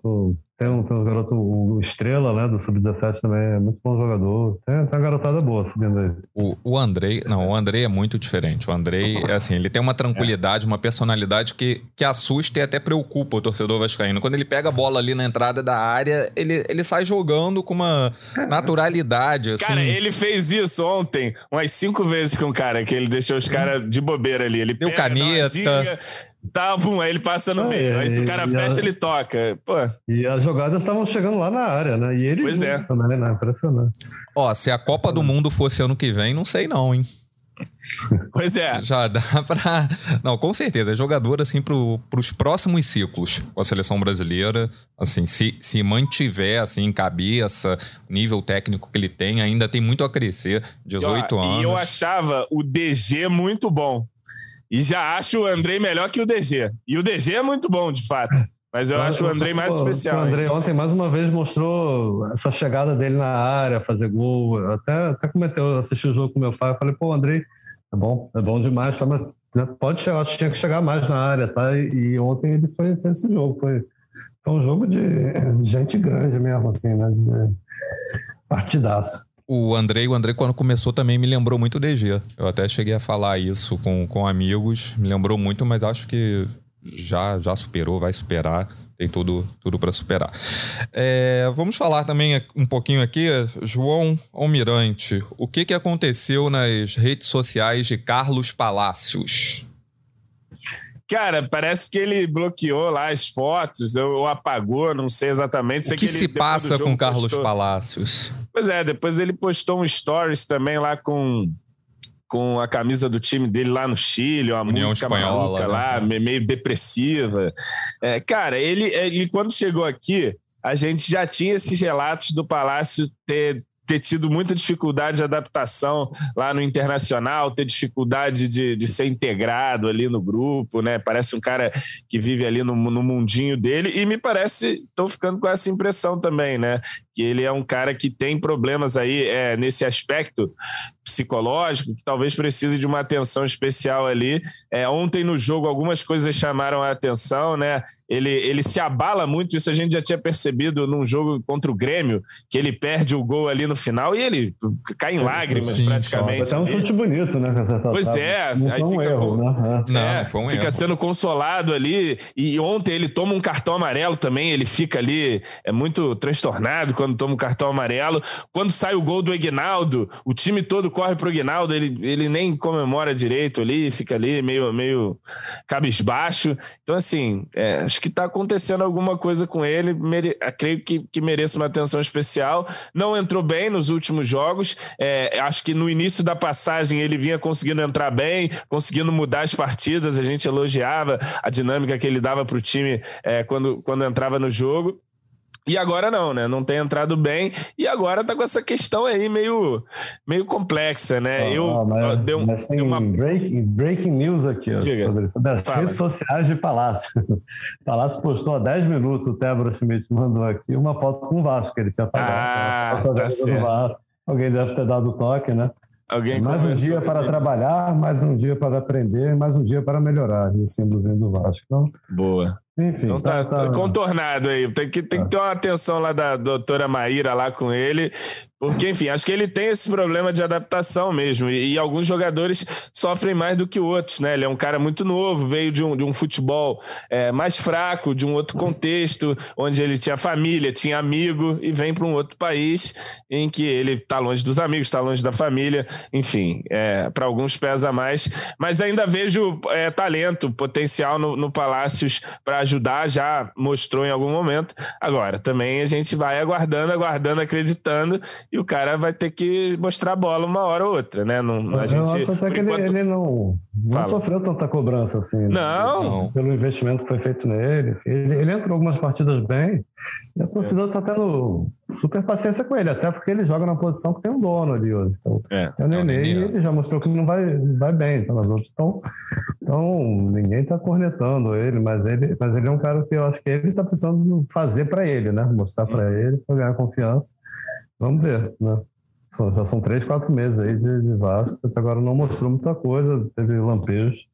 Tem um, tem um garoto, o Estrela, né, do Sub-17 também, é muito bom jogador. Tem, tem uma garotada boa subindo aí. O, o Andrei, não, o Andrei é muito diferente. O Andrei, é assim, ele tem uma tranquilidade, uma personalidade que, que assusta e até preocupa o torcedor vascaíno. Quando ele pega a bola ali na entrada da área, ele, ele sai jogando com uma naturalidade, assim. Cara, ele fez isso ontem umas cinco vezes com o cara, que ele deixou os caras de bobeira ali. Ele Deu pega, caneta Tá, bum, aí ele passa no meio. Aí se o cara fecha, a... ele toca. Pô. E as jogadas estavam chegando lá na área, né? E ele. Pois é. Né? Impressionante. Ó, se a Copa do Mundo fosse ano que vem, não sei não, hein? Pois é. Já dá pra. Não, com certeza. É jogador, assim, pro, pros próximos ciclos com a seleção brasileira. Assim, se, se mantiver, assim, cabeça, nível técnico que ele tem, ainda tem muito a crescer. 18 e, ó, anos. E eu achava o DG muito bom. E já acho o Andrei melhor que o DG. E o DG é muito bom, de fato. Mas eu acho o Andrei mais especial. O Andrei ontem, mais uma vez, mostrou essa chegada dele na área, fazer gol. Até, até cometeu, assisti o jogo com meu pai. Eu falei, pô, Andrei é bom, é bom demais. Tá, mas né, pode chegar, acho que tinha que chegar mais na área, tá? E, e ontem ele foi, fez esse jogo. Foi, foi um jogo de, de gente grande mesmo, assim, né? De partidaço. O Andrei, o Andrei, quando começou, também me lembrou muito o DG. Eu até cheguei a falar isso com, com amigos, me lembrou muito, mas acho que já, já superou, vai superar. Tem tudo, tudo para superar. É, vamos falar também um pouquinho aqui, João Almirante. O que, que aconteceu nas redes sociais de Carlos Palácios? Cara, parece que ele bloqueou lá as fotos, ou apagou, não sei exatamente. O que, que se passa com Carlos postou... Palácios? Pois é, depois ele postou um stories também lá com com a camisa do time dele lá no Chile, uma União música espanhola, maluca né? lá, meio depressiva. É, cara, ele, ele quando chegou aqui, a gente já tinha esses relatos do Palácio ter ter tido muita dificuldade de adaptação lá no internacional, ter dificuldade de, de ser integrado ali no grupo, né? Parece um cara que vive ali no, no mundinho dele, e me parece, estou ficando com essa impressão também, né? Que ele é um cara que tem problemas aí é, nesse aspecto psicológico, que talvez precise de uma atenção especial ali. É, ontem no jogo, algumas coisas chamaram a atenção, né? Ele, ele se abala muito, isso a gente já tinha percebido num jogo contra o Grêmio, que ele perde o gol ali no final e ele cai em lágrimas Sim, praticamente. Até um chute bonito, né? Pois é, não aí foi um fica, erro, né? É, não, é, foi um fica erro. sendo consolado ali. E ontem ele toma um cartão amarelo também, ele fica ali, é muito transtornado quando toma um cartão amarelo. Quando sai o gol do Egnaldo, o time todo corre pro Guinaldo, ele, ele nem comemora direito ali, fica ali meio, meio cabisbaixo. Então, assim, é, acho que está acontecendo alguma coisa com ele, mere, creio que, que mereça uma atenção especial. Não entrou bem nos últimos jogos, é, acho que no início da passagem ele vinha conseguindo entrar bem, conseguindo mudar as partidas, a gente elogiava a dinâmica que ele dava para o time é, quando, quando entrava no jogo. E agora não, né? Não tem entrado bem. E agora tá com essa questão aí meio, meio complexa, né? eu oh, mas, deu, mas tem uma... breaking, breaking news aqui ó, sobre, sobre as Fala. redes sociais de Palácio. Palácio postou há 10 minutos, o Tebro Schmidt mandou aqui uma foto com o Vasco, que ele tinha pagado. Ah, tá certo. Alguém deve ter dado toque, né? Alguém mais um dia para trabalhar, mais um dia para aprender, mais um dia para melhorar, símbolo do Vasco. Então, Boa. Enfim, então tá, tá, tá, contornado aí. Tem que, tem que ter uma atenção lá da doutora Maíra lá com ele, Porque, enfim, acho que ele tem esse problema de adaptação mesmo. E, e, alguns jogadores sofrem mais do que outros, né? Ele é um cara muito novo, veio de um, de um futebol é, mais fraco, de um outro contexto, onde ele tinha família, tinha amigo, e vem para um outro país em que ele está longe dos amigos, está longe da família. Enfim, é, para alguns pesa mais. Mas ainda vejo é, talento, potencial no, no Palácios para ajudar, já mostrou em algum momento. Agora, também a gente vai aguardando, aguardando, acreditando e o cara vai ter que mostrar a bola uma hora ou outra, né? Não, a gente, eu acho até que enquanto... ele, ele, não, não sofreu tanta cobrança assim. Né? Não. Pelo investimento que foi feito nele. Ele, ele entrou algumas partidas bem e a torcida está tendo super paciência com ele, até porque ele joga na posição que tem um dono ali hoje. Então, é, é o Nenê é e ele já mostrou que não vai, vai bem. Então, as outras estão. Então, ninguém está cornetando ele mas, ele, mas ele é um cara que eu acho que ele está precisando fazer para ele, né? Mostrar para ele, para ganhar confiança. Vamos ver, né? Já são três, quatro meses aí de, de Vasco, até agora não mostrou muita coisa, teve lampejos.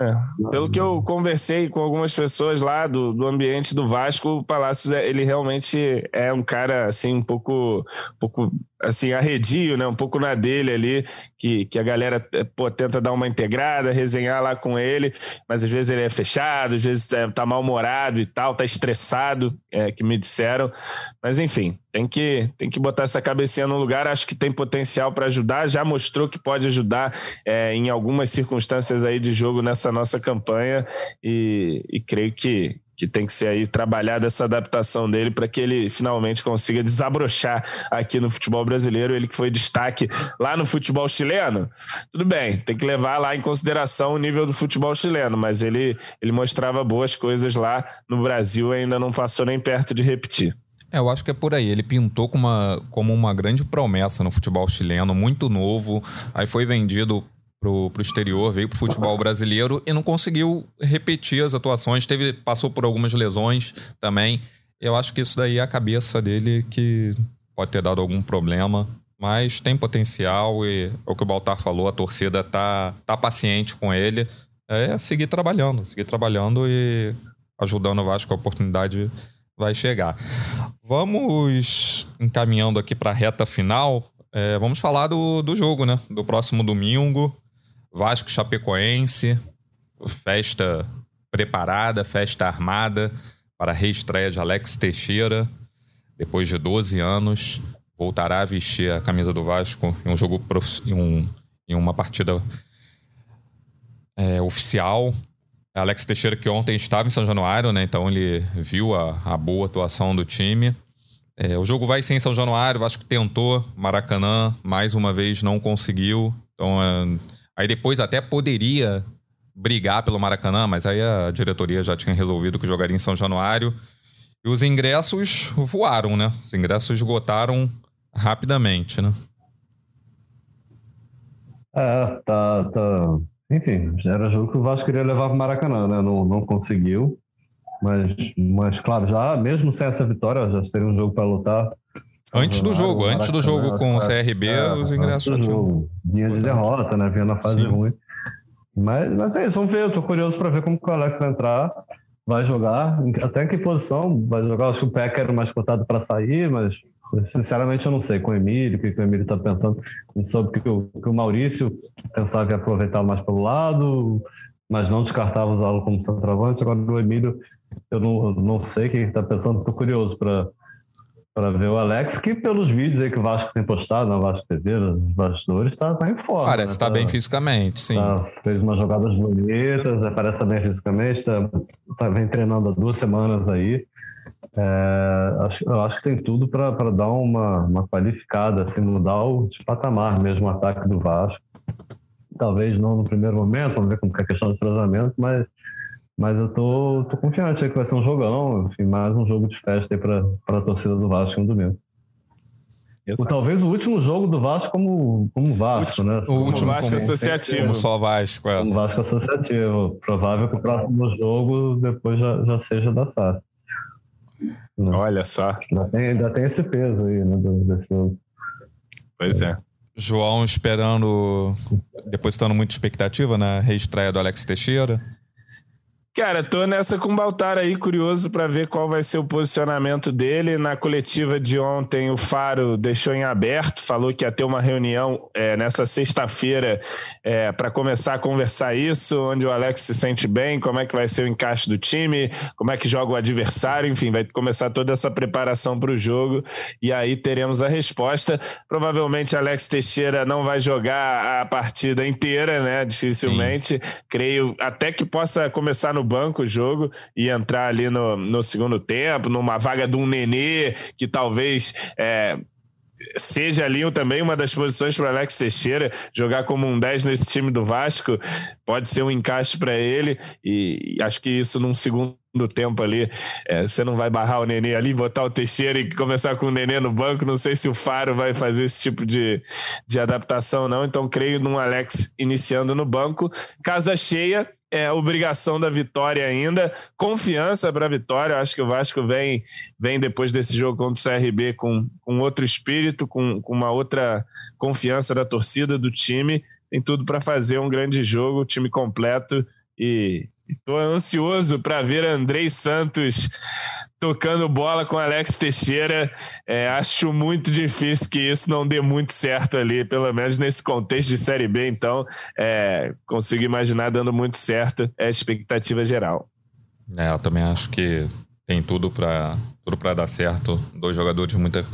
É. Pelo que eu conversei com algumas pessoas lá do, do ambiente do Vasco, o Palácios é, ele realmente é um cara assim um pouco, um pouco assim, arredio, né? Um pouco na dele ali, que, que a galera eh, pô, tenta dar uma integrada, resenhar lá com ele, mas às vezes ele é fechado, às vezes tá, tá mal-humorado e tal, tá estressado, é, que me disseram. Mas enfim, tem que, tem que botar essa cabecinha no lugar, acho que tem potencial para ajudar, já mostrou que pode ajudar é, em algumas circunstâncias aí de jogo nessa nossa campanha e, e creio que, que tem que ser aí trabalhada essa adaptação dele para que ele finalmente consiga desabrochar aqui no futebol brasileiro. Ele que foi destaque lá no futebol chileno. Tudo bem, tem que levar lá em consideração o nível do futebol chileno, mas ele, ele mostrava boas coisas lá no Brasil ainda não passou nem perto de repetir. É, eu acho que é por aí. Ele pintou como uma, como uma grande promessa no futebol chileno, muito novo. Aí foi vendido pro, pro exterior, veio pro futebol brasileiro e não conseguiu repetir as atuações. Teve, passou por algumas lesões também. Eu acho que isso daí é a cabeça dele que pode ter dado algum problema. Mas tem potencial e é o que o Baltar falou, a torcida tá, tá paciente com ele. É seguir trabalhando, seguir trabalhando e ajudando o Vasco, a oportunidade vai chegar. Vamos encaminhando aqui para a reta final. É, vamos falar do, do jogo, né? Do próximo domingo. Vasco Chapecoense, festa preparada, festa armada para a reestreia de Alex Teixeira. Depois de 12 anos, voltará a vestir a camisa do Vasco em um jogo em, um, em uma partida é, oficial. Alex Teixeira que ontem estava em São Januário, né? Então ele viu a, a boa atuação do time. É, o jogo vai ser em São Januário, o Vasco tentou, Maracanã, mais uma vez não conseguiu. Então é, Aí depois até poderia brigar pelo Maracanã, mas aí a diretoria já tinha resolvido que jogaria em São Januário. E os ingressos voaram, né? Os ingressos esgotaram rapidamente, né? É, tá, tá. Enfim, era jogo que o Vasco queria levar para o Maracanã, né? Não, não conseguiu. Mas, mas, claro, já mesmo sem essa vitória, já seria um jogo para lutar Antes do jogo, antes do jogo com o CRB, é, os ingressos já tinham. Vinha de derrota, né? Vinha na fase Sim. ruim. Mas, mas é isso, vamos ver. Eu tô curioso para ver como que o Alex vai entrar. Vai jogar, até em que posição vai jogar? Acho que o Peck era mais cotado para sair, mas sinceramente eu não sei com o Emílio, o que, que o Emílio está pensando. Gente soube que o, que o Maurício pensava em aproveitar mais pelo lado, mas não descartava usá-lo como centroavante. Agora o Emílio, eu não, não sei o que ele está pensando, estou curioso para para ver o Alex, que pelos vídeos aí que o Vasco tem postado na Vasco TV, nos bastidores, está tá em forma. Parece estar né? tá bem fisicamente, sim. Tá, fez umas jogadas bonitas, parece estar bem fisicamente, tá, tá, vem treinando há duas semanas aí. É, acho, eu acho que tem tudo para dar uma, uma qualificada, assim, mudar o patamar mesmo, o ataque do Vasco. Talvez não no primeiro momento, vamos ver como é a questão do treinamento, mas mas eu tô, tô confiante que vai ser um jogão, enfim, mais um jogo de festa aí para a torcida do Vasco no domingo. Ou talvez o último jogo do Vasco como, como Vasco, né? O último Vasco associativo. Como só Vasco. É. Como Vasco associativo. Provável que o próximo jogo depois já, já seja da SAF. Né? Olha só. Ainda tem, ainda tem esse peso aí, né, desse jogo. Pois é. João esperando, depositando muita expectativa na reestreia do Alex Teixeira. Cara, tô nessa com o Baltar aí, curioso para ver qual vai ser o posicionamento dele. Na coletiva de ontem, o Faro deixou em aberto, falou que ia ter uma reunião é, nessa sexta-feira é, para começar a conversar isso, onde o Alex se sente bem, como é que vai ser o encaixe do time, como é que joga o adversário, enfim, vai começar toda essa preparação para o jogo e aí teremos a resposta. Provavelmente Alex Teixeira não vai jogar a partida inteira, né? Dificilmente. Sim. Creio até que possa começar no no banco o jogo e entrar ali no, no segundo tempo, numa vaga de um Nenê, que talvez é, seja ali também uma das posições para Alex Teixeira jogar como um 10 nesse time do Vasco. Pode ser um encaixe para ele e, acho que isso num segundo tempo ali é, você não vai barrar o Nenê ali botar o Teixeira e começar com o Nenê no banco. Não sei se o Faro vai fazer esse tipo de, de adaptação não. Então creio num Alex iniciando no banco. Casa cheia é obrigação da vitória ainda, confiança para a vitória. Acho que o Vasco vem, vem depois desse jogo contra o CRB com, com outro espírito, com, com uma outra confiança da torcida, do time. Tem tudo para fazer um grande jogo, time completo e estou ansioso para ver Andrei Santos tocando bola com Alex Teixeira. É, acho muito difícil que isso não dê muito certo ali, pelo menos nesse contexto de Série B. Então, é, consigo imaginar dando muito certo. É a expectativa geral. É, eu também acho que tem tudo para tudo dar certo. Dois jogadores de muita,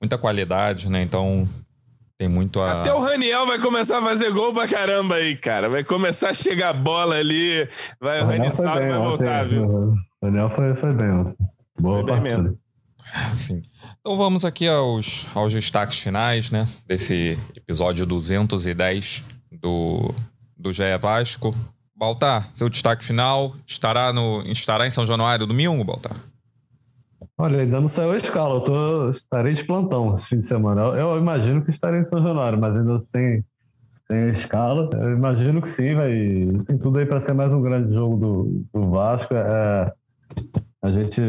muita qualidade, né? Então tem muito a. Até o Raniel vai começar a fazer gol pra caramba aí, cara. Vai começar a chegar a bola ali. Vai, o Raniel vai voltar, viu? O Raniel foi, foi bem ontem. Boa Foi partida. Sim. Então vamos aqui aos, aos destaques finais, né? Desse episódio 210 do, do GE Vasco. Baltar, seu destaque final estará, no, estará em São Januário domingo, Baltar? Olha, ainda não saiu a escala, eu tô, estarei de plantão esse fim de semana. Eu, eu imagino que estarei em São Januário, mas ainda sem, sem a escala. Eu imagino que sim, vai. Tem tudo aí para ser mais um grande jogo do, do Vasco. É, a gente,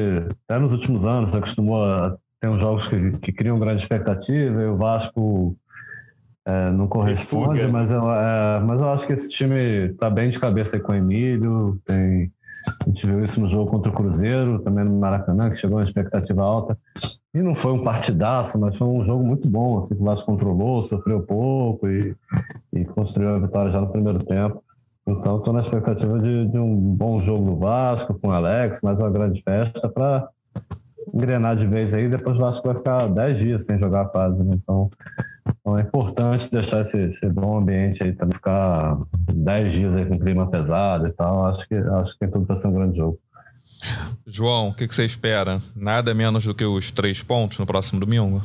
até nos últimos anos, acostumou a ter uns jogos que, que criam grande expectativa e o Vasco é, não corresponde, mas eu, é, mas eu acho que esse time está bem de cabeça com o Emílio. Tem, a gente viu isso no jogo contra o Cruzeiro, também no Maracanã, que chegou uma expectativa alta. E não foi um partidaço, mas foi um jogo muito bom. Assim, o Vasco controlou, sofreu pouco e, e construiu a vitória já no primeiro tempo. Então, estou na expectativa de, de, um bom jogo do Vasco com o Alex, mais uma grande festa para engrenar de vez aí. Depois o Vasco vai ficar 10 dias sem jogar a fase. Né? Então, então, é importante deixar esse, esse bom ambiente aí, também ficar 10 dias aí com clima pesado e tal. Acho que, acho que tem tudo para ser um grande jogo. João, o que, que você espera? Nada menos do que os três pontos no próximo domingo?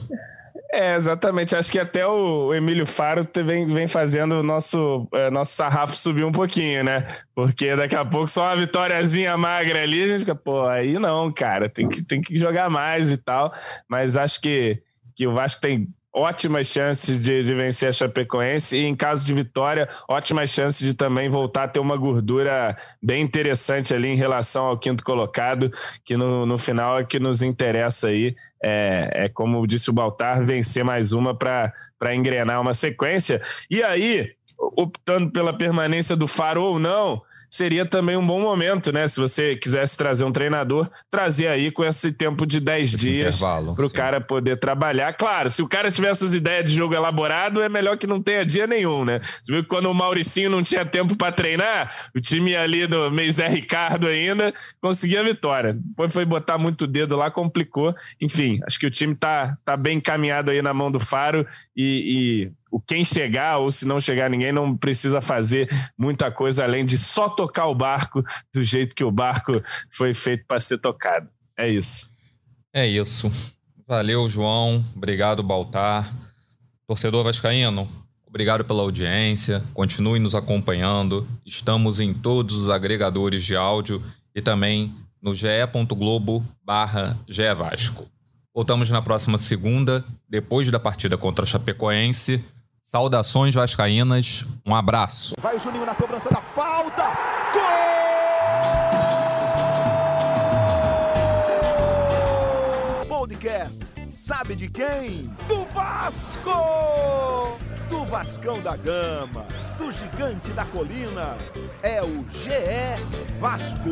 É, exatamente. Acho que até o Emílio Faro vem, vem fazendo o nosso, é, nosso sarrafo subir um pouquinho, né? Porque daqui a pouco só uma vitóriazinha magra ali, a gente fica, pô, aí não, cara, tem que, tem que jogar mais e tal. Mas acho que, que o Vasco tem ótimas chances de, de, vencer a Chapecoense e, em caso de vitória, ótimas chances de também voltar a ter uma gordura bem interessante ali em relação ao quinto colocado, que no, no final é que nos interessa aí. É, é como disse o Baltar, vencer mais uma para engrenar uma sequência. E aí, optando pela permanência do Faro ou não, seria também um bom momento, né? Se você quisesse trazer um treinador, trazer aí com esse tempo de 10 dias para o cara poder trabalhar. Claro, se o cara tiver essas ideias de jogo elaborado, é melhor que não tenha dia nenhum, né? Você viu que quando o Mauricinho não tinha tempo para treinar, o time ali do Meizé Ricardo ainda conseguia a vitória. Depois foi botar muito dedo lá, complicou. Enfim, acho que o time tá, tá bem encaminhado aí na mão do Faro e, e o quem chegar ou se não chegar ninguém não precisa fazer muita coisa além de só tocar o barco do jeito que o barco foi feito para ser tocado. É isso. É isso. Valeu, João. Obrigado, Baltar. Torcedor Vascaíno, obrigado pela audiência. Continue nos acompanhando. Estamos em todos os agregadores de áudio e também no ge.globo barra. Voltamos na próxima segunda, depois da partida contra a Chapecoense. Saudações vascaínas, um abraço. Vai o Juninho na cobrança da falta. Gol! Podcast. Sabe de quem? Do Vasco! Do Vascão da Gama, do Gigante da Colina. É o GE Vasco.